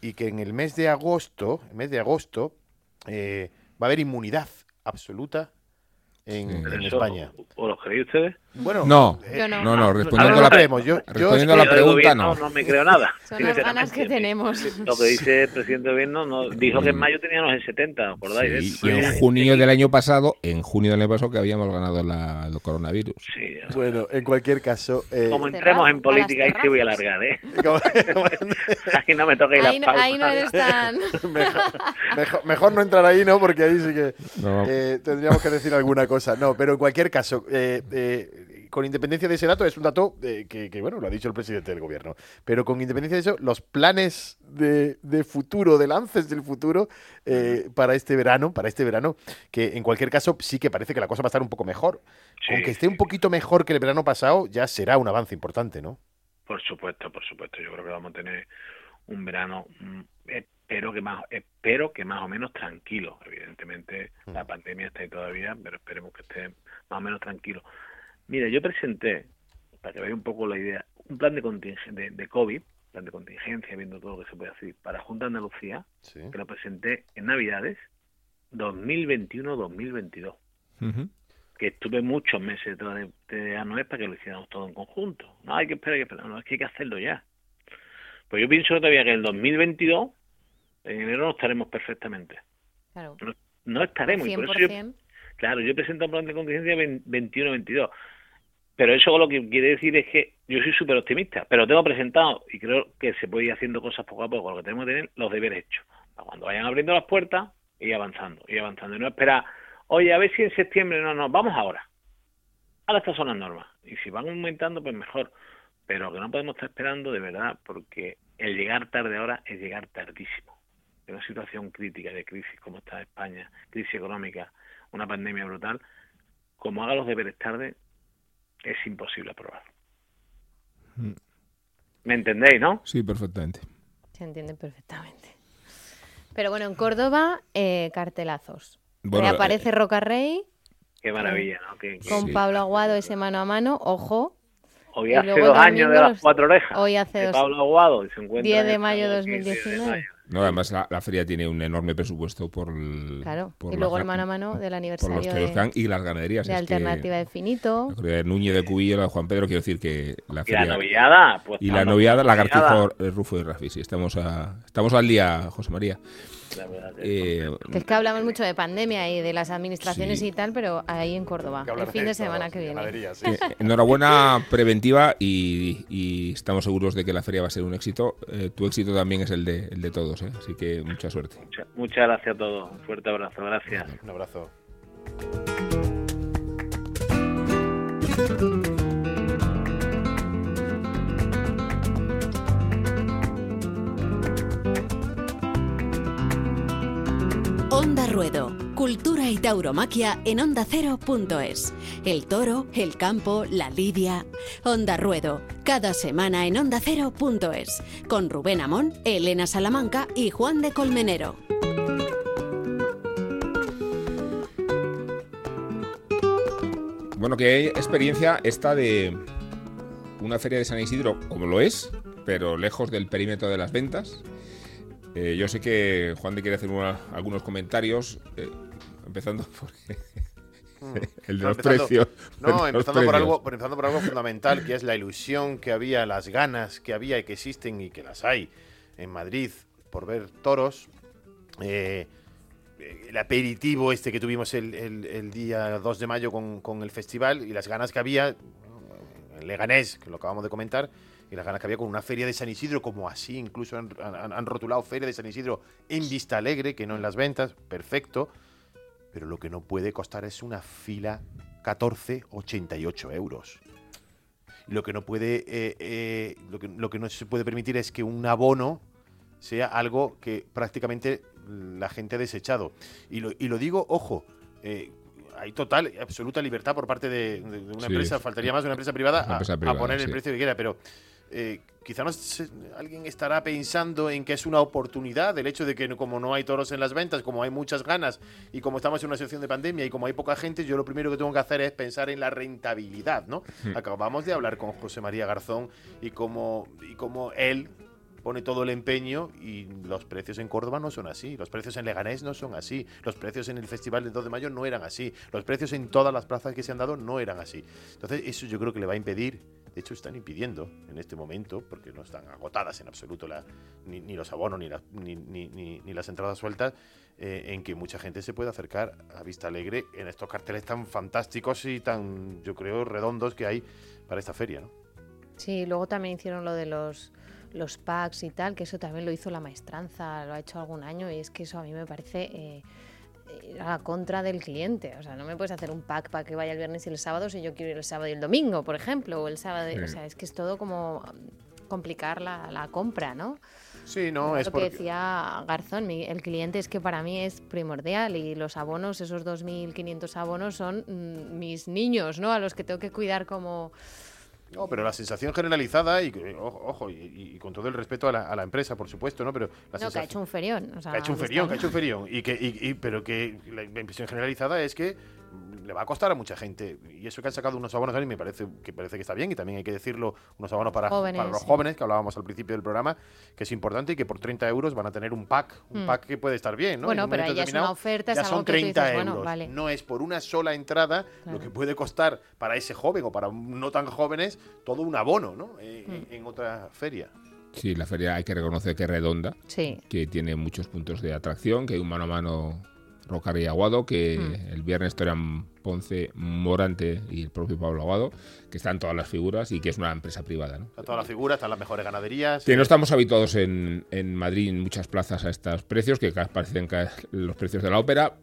y que en el mes de agosto, el mes de agosto eh, va a haber inmunidad absoluta en, en Eso, España. ¿O lo creéis ustedes? Bueno, No, eh, Yo no. no, no, a respondiendo, ver, a la. Yo- respondiendo a la pregunta, gobierno no. no me creo nada. Son las ganas que tenemos. Lo que dice el presidente del gobierno no, dijo que en mayo teníamos el 70, ¿os acordáis? Sí, y en junio del año pasado, en junio del año pasado que habíamos ganado la, el coronavirus. Sí, Bueno, en cualquier caso, eh, como entremos en política, ahí sí voy a alargar, ¿eh? Ahí no me toquéis Ahí, las no- ahí no eres tan... mejor, mejor- mejor no entrar ahí, ¿no? Porque ahí sí que No. eh, tendríamos que decir alguna cosa. No, pero en cualquier caso, eh, eh, con independencia de ese dato, es un dato eh, que, que, bueno, lo ha dicho el presidente del gobierno. Pero con independencia de eso, los planes de, de futuro, de lances del futuro eh, para este verano, para este verano, que en cualquier caso sí que parece que la cosa va a estar un poco mejor. Sí. Aunque esté un poquito mejor que el verano pasado, ya será un avance importante, ¿no? Por supuesto, por supuesto. Yo creo que vamos a tener un verano, mm, espero que más, espero que más o menos tranquilo. Evidentemente la pandemia está ahí todavía, pero esperemos que esté más o menos tranquilo. Mira, yo presenté, para que veáis un poco la idea, un plan de contingencia de, de COVID, plan de contingencia, viendo todo lo que se puede hacer para Junta de Andalucía, Sí. que lo presenté en Navidades 2021-2022 Ujú. que estuve muchos meses detrás de, de Anuel para que lo hiciéramos todo en conjunto. No, hay que esperar, hay que esperar. No, es que hay que hacerlo ya. Pues yo pienso todavía que en el 2022, en enero, no estaremos perfectamente. Claro. No, no estaremos. Y por eso yo, 100%. claro, yo presento un plan de contingencia 21-22. Pero eso lo que quiere decir es que yo soy súper optimista, pero tengo presentado y creo que se puede ir haciendo cosas poco a poco. Lo que tenemos que tener los deberes hechos. Para cuando vayan abriendo las puertas, ir avanzando, ir avanzando. Y no esperar oye, a ver si en septiembre, no, no, vamos ahora. Ahora estas son las normas. Y si van aumentando, pues mejor. Pero que no podemos estar esperando de verdad, porque el llegar tarde ahora es llegar tardísimo. En una situación crítica de crisis como está España, crisis económica, una pandemia brutal, como haga los deberes tarde, es imposible aprobar. Mm. ¿Me entendéis, no? Sí, perfectamente. Se entiende perfectamente. Pero bueno, en Córdoba, eh, cartelazos. Bueno, Reaparece Roca Rey Qué maravilla, ¿no? Con Pablo Aguado ese mano a mano, ojo. Hoy hace dos años de las cuatro orejas. Hoy hace de dos- Pablo Aguado y se encuentra 10 en de mayo de sábado 15 de 2019. No, además la, la feria tiene un enorme presupuesto por el, Claro. por Y luego el mano a mano del por los aniversario de, y las ganaderías. de es que- Alternativa de Finito. de Núñez de Cubillo, la de Juan Pedro, quiero decir que la Y la feria... novillada, pues y la noviada, la Lagartijo, novillada. eh, Rufo y Rafi. Sí, estamos, a, estamos al día, José María. La verdad es Eh, Que es que hablamos mucho de pandemia y de las administraciones Sí. y tal, pero ahí en Córdoba, el fin de de semana que viene. sí. Eh, enhorabuena preventiva y, y estamos seguros de que la feria va a ser un éxito. Eh, tu éxito también es el de, el de todos, ¿eh? así que mucha suerte. Mucha- Muchas gracias a todos. Un fuerte abrazo. Gracias. Un abrazo. Onda Ruedo, cultura y tauromaquia en ondacero.es. El toro, el campo, la lidia. Onda Ruedo, cada semana en ondacero.es. Con Rubén Amón, Elena Salamanca y Juan de Colmenero. Bueno, qué experiencia esta de una feria de San Isidro, como lo es, pero lejos del perímetro de las ventas. Eh, yo sé que Juan de quiere hacer una- algunos comentarios, eh, empezando por el de No, los precios. No, empezando por, algo, por- empezando por algo fundamental, que es la ilusión que había, las ganas que había y que existen y que las hay en Madrid por ver toros. Eh, eh, el aperitivo este que tuvimos el, el- el día 2 de mayo con, con el festival y las ganas que había en Leganés, que lo acabamos de comentar, y las ganas que había con una feria de San Isidro, como así, incluso han, han- han rotulado feria de San Isidro en Vista Alegre, que no en las ventas, perfecto, pero lo que no puede costar es una fila 14,88 euros. Lo que no puede, eh, eh, lo, que, lo que no se puede permitir es que un abono sea algo que prácticamente la gente ha desechado. Y lo, y lo digo, ojo, eh, hay total y absoluta libertad por parte de, una Sí. empresa, faltaría más de una empresa privada, Una a- empresa a, privada, poner el precio que quiera, pero eh, quizá no se- alguien estará pensando en que es una oportunidad el hecho de que como no hay toros en las ventas, como hay muchas ganas y como estamos en una situación de pandemia y como hay poca gente, yo lo primero que tengo que hacer es pensar en la rentabilidad, ¿no? Acabamos de hablar con José María Garzón y como, y como él pone todo el empeño y los precios en Córdoba no son así, los precios en Leganés no son así, los precios en el Festival del 2 de Mayo no eran así, los precios en todas las plazas que se han dado no eran así. Entonces eso yo creo que le va a impedir, de hecho están impidiendo en este momento, porque no están agotadas en absoluto la- ni, los abonos ni, las- ni, ni- las entradas sueltas, eh, en que mucha gente se pueda acercar a Vista Alegre en estos carteles tan fantásticos y tan, yo creo, redondos que hay para esta feria. ¿no? Sí, luego también hicieron lo de los, packs y tal, que eso también lo hizo la maestranza, lo ha hecho algún año y es que eso a mí me parece eh, a la contra del cliente. O sea, no me puedes hacer un pack para que vaya el viernes y el sábado si yo quiero ir el sábado y el domingo, por ejemplo, o el sábado. y- O Sí. sea, es que es todo como mm, complicar la, la compra, ¿no? Sí, no, Lo es que porque... decía Garzón, mi- el cliente es que para mí es primordial y los abonos, esos 2.500 abonos son mm, mis niños, ¿no? A los que tengo que cuidar como... No, pero la sensación generalizada, y ojo, y, y- con todo el respeto a la, a la empresa, por supuesto, ¿no? Pero la No, que ha hecho un ferión. o sea, que ha hecho un ferión, que ha hecho un ferión. Y que, y- y- pero que la impresión generalizada es que le va a costar a mucha gente. Y eso que han sacado unos abonos, a mí me parece que parece que está bien. Y también hay que decirlo, unos abonos para, Jóvenes, para los sí. jóvenes, que hablábamos al principio del programa, que es importante y que por 30 euros van a tener un pack. Un Mm. pack que puede estar bien, ¿no? Bueno, En un pero ahí ya es una oferta, es ya algo son que tú 30 dices, bueno, euros. vale. No es por una sola entrada Claro. lo que puede costar para ese joven o para no tan jóvenes todo un abono, ¿no? Eh, Mm. en, en otra feria. Sí, la feria hay que reconocer que es redonda, Sí. que tiene muchos puntos de atracción, que hay un mano a mano Rocar y Aguado, que Mm. el viernes Torian Ponce, Morante y el propio Pablo Aguado, que están todas las figuras y que es una empresa privada. ¿no? Están todas las figuras, están las mejores ganaderías. Que no estamos habituados en, en Madrid en muchas plazas a estos precios, que parecen los precios de la ópera.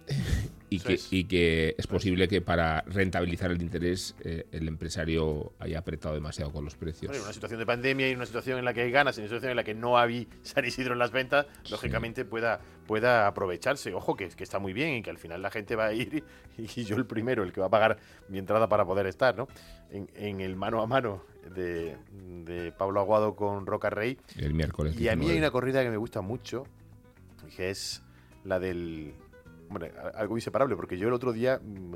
Y, que, es. y que es posible que para rentabilizar el interés eh, el empresario haya apretado demasiado con los precios. Bueno, en una situación de pandemia y una situación en la que hay ganas, en una situación en la que no hay San Isidro en las ventas, lógicamente pueda, pueda aprovecharse. Ojo, que, que está muy bien y que al final la gente va a ir y, y yo el primero, el que va a pagar mi entrada para poder estar, ¿no? En, en el mano a mano de, de Pablo Aguado con Roca Rey. El miércoles. Y a mí 19. hay una corrida que me gusta mucho, que es la del... Hombre, algo inseparable, porque yo el otro día... mm,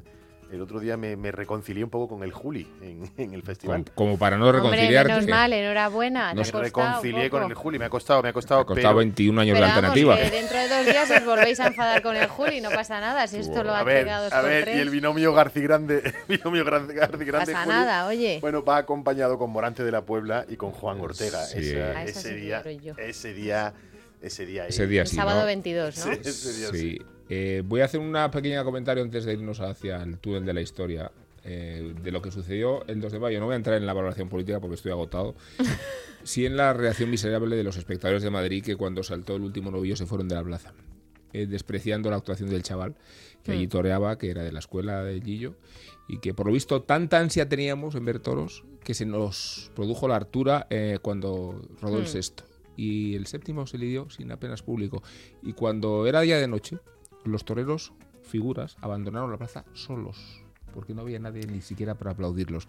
El otro día me, me reconcilié un poco con el Juli en, en el festival. Como, como para no Hombre, reconciliarte. menos mal, enhorabuena. te Me ha reconcilié con el Juli, me ha costado, me ha costado. Ha costado pero- 21 años Pero la alternativa. que dentro de dos días os volvéis a enfadar con el Juli, no pasa nada. Si esto lo a ha dos a ver, tres. y el binomio Garci Grande, el binomio Garci Grande pasa Juli, nada, oye. Bueno, va acompañado con Morante de la Puebla y con Juan Ortega. Sí. Esa- ese sí día, ese día, ese día. Ese día El sábado ¿no? 22, ¿no? Sí, ese día sí. Sí. Eh, voy a hacer una pequeña comentario antes de irnos hacia el túnel de la historia eh, de lo que sucedió el 2 de mayo. No voy a entrar en la valoración política porque estoy agotado. Sí en la reacción miserable de los espectadores de Madrid que cuando saltó el último novillo se fueron de la plaza, eh, despreciando la actuación del chaval que allí Mm. toreaba, que era de la escuela de Gillo, y que por lo visto tanta ansia teníamos en ver toros que se nos produjo la hartura eh, cuando rodó el Mm. sexto. Y el séptimo se lidió sin apenas público. Y cuando era día de noche, los toreros, figuras, abandonaron la plaza solos, porque no había nadie ni siquiera para aplaudirlos.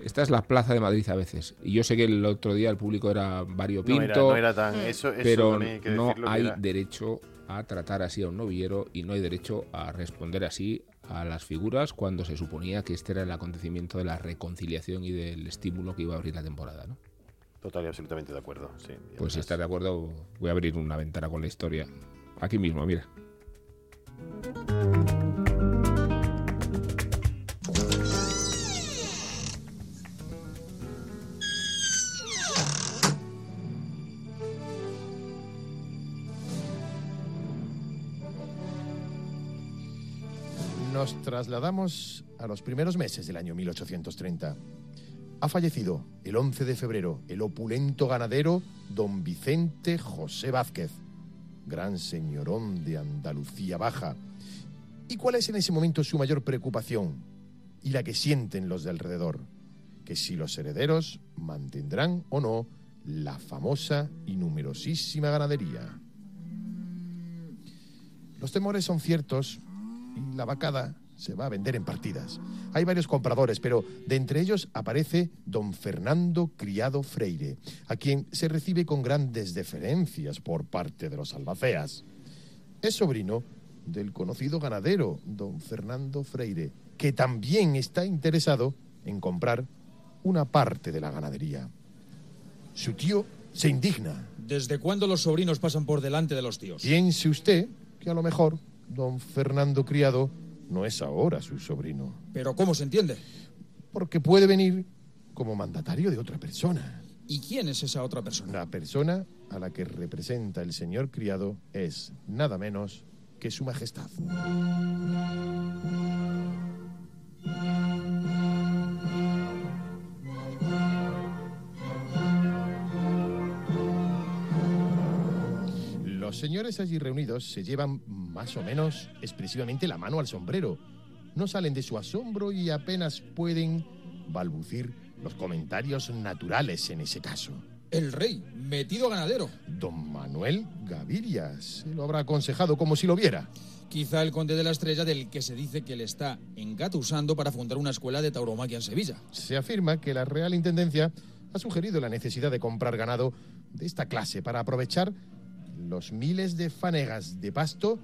Esta es la plaza de Madrid a veces. Y yo sé que el otro día el público era No variopinto, era, no era tan. Mm. Eso, eso pero no hay era- derecho a tratar así a un novillero y no hay derecho a responder así a las figuras cuando se suponía que este era el acontecimiento de la reconciliación y del estímulo que iba a abrir la temporada. ¿no? Total y absolutamente de acuerdo. Sí. Pues si estás de acuerdo, voy a abrir una ventana con la historia. Aquí mismo, mira. Nos trasladamos a los primeros meses del año 1830. Ha fallecido el 11 de febrero el opulento ganadero don Vicente José Vázquez, gran señorón de Andalucía Baja. ¿Y cuál es en ese momento su mayor preocupación y la que sienten los de alrededor? Que si los herederos mantendrán o no la famosa y numerosísima ganadería. Los temores son ciertos y la vacada se va a vender en partidas. Hay varios compradores, pero de entre ellos aparece don Fernando Criado Freire, a quien se recibe con grandes deferencias por parte de los albaceas. Es sobrino del conocido ganadero don Fernando Freire, que también está interesado en comprar una parte de la ganadería. Su tío se indigna. ¿Desde cuándo los sobrinos pasan por delante de los tíos? Piense usted que a lo mejor don Fernando Criado no es ahora su sobrino. ¿Pero cómo se entiende? Porque puede venir como mandatario de otra persona. ¿Y quién es esa otra persona? La persona a la que representa el señor Criado es nada menos que su majestad. Los señores allí reunidos se llevan más o menos expresivamente la mano al sombrero. No salen de su asombro y apenas pueden balbucir los comentarios naturales en ese caso. El rey, metido ganadero. Don Manuel Gaviria se lo habrá aconsejado como si lo viera. Quizá el conde de la estrella del que se dice que le está engatusando para fundar una escuela de tauromaquia en Sevilla. Se afirma que la Real Intendencia ha sugerido la necesidad de comprar ganado de esta clase para aprovechar los miles de fanegas de pasto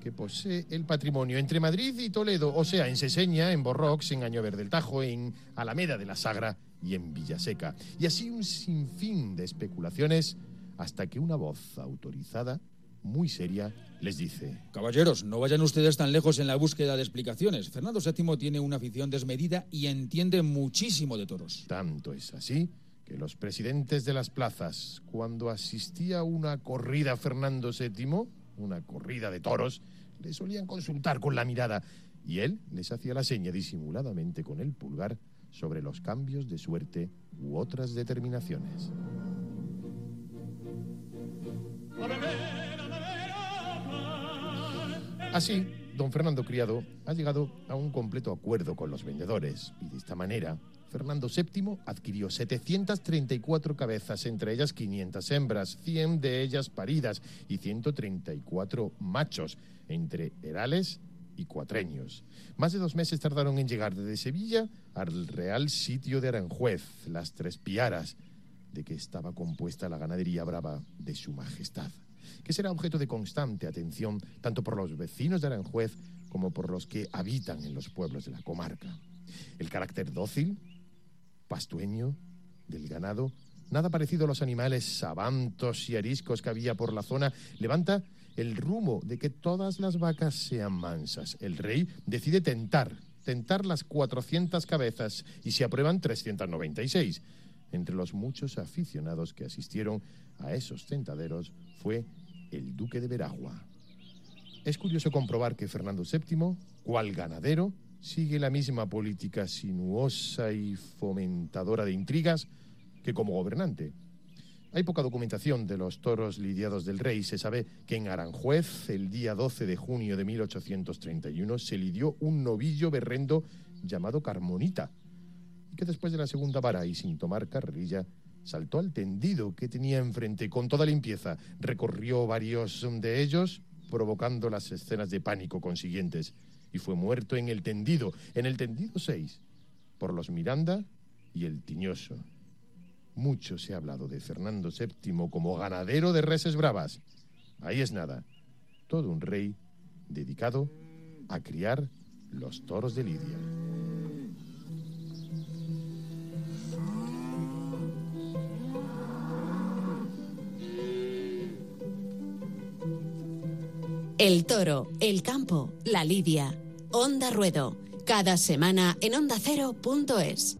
que posee el patrimonio entre Madrid y Toledo, o sea, en Seseña, en Borrox, en Añover del Tajo, en Alameda de la Sagra y en Villaseca. Y así un sinfín de especulaciones hasta que una voz autorizada, muy seria, les dice... Caballeros, no vayan ustedes tan lejos en la búsqueda de explicaciones. Fernando VII tiene una afición desmedida y entiende muchísimo de toros. Tanto es así que los presidentes de las plazas, cuando asistía a una corrida Fernando VII, una corrida de toros, le solían consultar con la mirada y él les hacía la seña disimuladamente con el pulgar sobre los cambios de suerte u otras determinaciones. Así, don Fernando Criado ha llegado a un completo acuerdo con los vendedores y de esta manera Fernando VII adquirió 734 cabezas, entre ellas 500 hembras, 100 de ellas paridas y 134 machos, entre herales y cuatreños. Más de dos meses tardaron en llegar desde Sevilla al real sitio de Aranjuez, las Tres Piaras, de que estaba compuesta la ganadería brava de su majestad, que será objeto de constante atención tanto por los vecinos de Aranjuez como por los que habitan en los pueblos de la comarca. El carácter dócil, pastueño del ganado, nada parecido a los animales sabantos y ariscos que había por la zona, levanta el rumbo de que todas las vacas sean mansas. El rey decide tentar, tentar las 400 cabezas y se aprueban 396. Entre los muchos aficionados que asistieron a esos tentaderos fue el duque de Veragua. Es curioso comprobar que Fernando VII, cual ganadero, sigue la misma política sinuosa y fomentadora de intrigas que como gobernante. Hay poca documentación de los toros lidiados del rey. Se sabe que en Aranjuez, el día 12 de junio de 1831, se lidió un novillo berrendo llamado Carmonita, y que después de la segunda vara y sin tomar carrerilla, saltó al tendido que tenía enfrente con toda limpieza. Recorrió varios de ellos, provocando las escenas de pánico consiguientes y fue muerto en el tendido, en el tendido 6, por los Miranda y el Tiñoso. Mucho se ha hablado de Fernando VII como ganadero de reses bravas. Ahí es nada, todo un rey dedicado a criar los toros de Lidia. El toro, el campo, la lidia. Onda Ruedo. Cada semana en ondacero.es.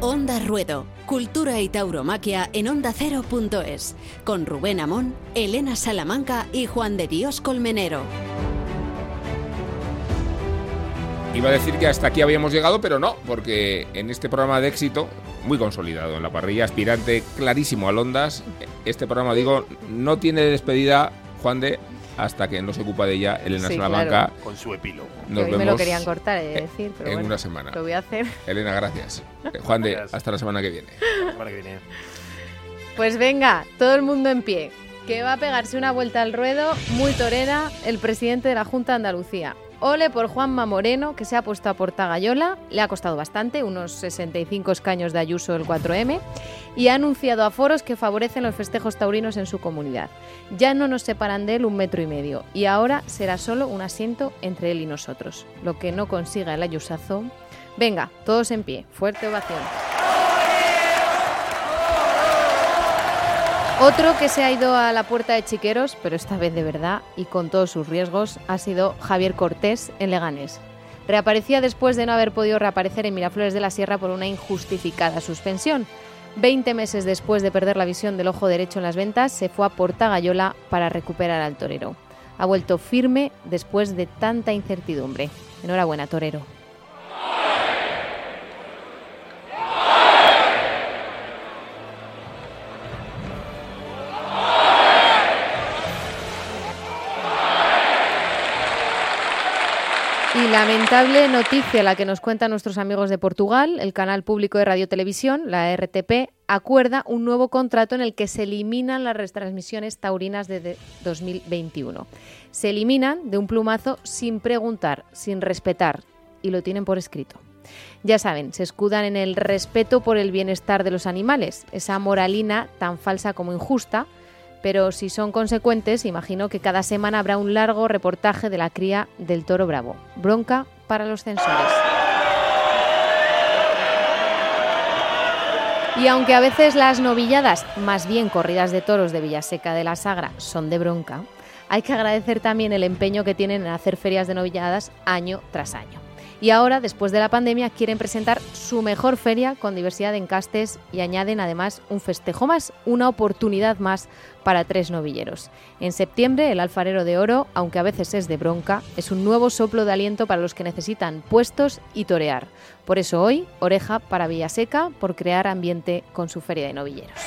Onda Ruedo. Cultura y tauromaquia en ondacero.es. Con Rubén Amón, Elena Salamanca y Juan de Dios Colmenero. Iba a decir que hasta aquí habíamos llegado, pero no, porque en este programa de éxito, muy consolidado en la parrilla, aspirante clarísimo a Ondas, este programa, digo, no tiene despedida, Juan de, hasta que no se ocupa de ella Elena Sí, Salamanca. Con su epílogo. Nos Hoy me vemos lo querían cortar, he de decir, pero en bueno, una semana. Lo voy a hacer. Elena, gracias. Eh, Juan de, hasta la semana que viene. Semana que viene. Pues venga, todo el mundo en pie. Que va a pegarse una vuelta al ruedo muy torera el presidente de la Junta de Andalucía. Ole por Juanma Moreno, que se ha puesto a Portagayola, le ha costado bastante, unos 65 escaños de Ayuso del 4M, y ha anunciado aforos que favorecen los festejos taurinos en su comunidad. Ya no nos separan de él un metro y medio, y ahora será solo un asiento entre él y nosotros, lo que no consiga el Ayusazo. Venga, todos en pie, fuerte ovación. Otro que se ha ido a la puerta de Chiqueros, pero esta vez de verdad y con todos sus riesgos, ha sido Javier Cortés en Leganés. Reaparecía después de no haber podido reaparecer en Miraflores de la Sierra por una injustificada suspensión. Veinte meses después de perder la visión del ojo derecho en las ventas, se fue a Portagayola para recuperar al torero. Ha vuelto firme después de tanta incertidumbre. Enhorabuena, torero. Lamentable noticia la que nos cuentan nuestros amigos de Portugal. El canal público de radio televisión, la RTP, acuerda un nuevo contrato en el que se eliminan las retransmisiones taurinas de 2021. Se eliminan de un plumazo sin preguntar, sin respetar, y lo tienen por escrito. Ya saben, se escudan en el respeto por el bienestar de los animales, esa moralina tan falsa como injusta, pero si son consecuentes, imagino que cada semana habrá un largo reportaje de la cría del toro bravo. Bronca para los censores. Y aunque a veces las novilladas, más bien corridas de toros de Villaseca de la Sagra, son de bronca, hay que agradecer también el empeño que tienen en hacer ferias de novilladas año tras año. Y ahora, después de la pandemia, quieren presentar su mejor feria con diversidad de encastes y añaden además un festejo más, una oportunidad más para tres novilleros. En septiembre, el alfarero de oro, aunque a veces es de bronca, es un nuevo soplo de aliento para los que necesitan puestos y torear. Por eso hoy, oreja para Villaseca por crear ambiente con su feria de novilleros.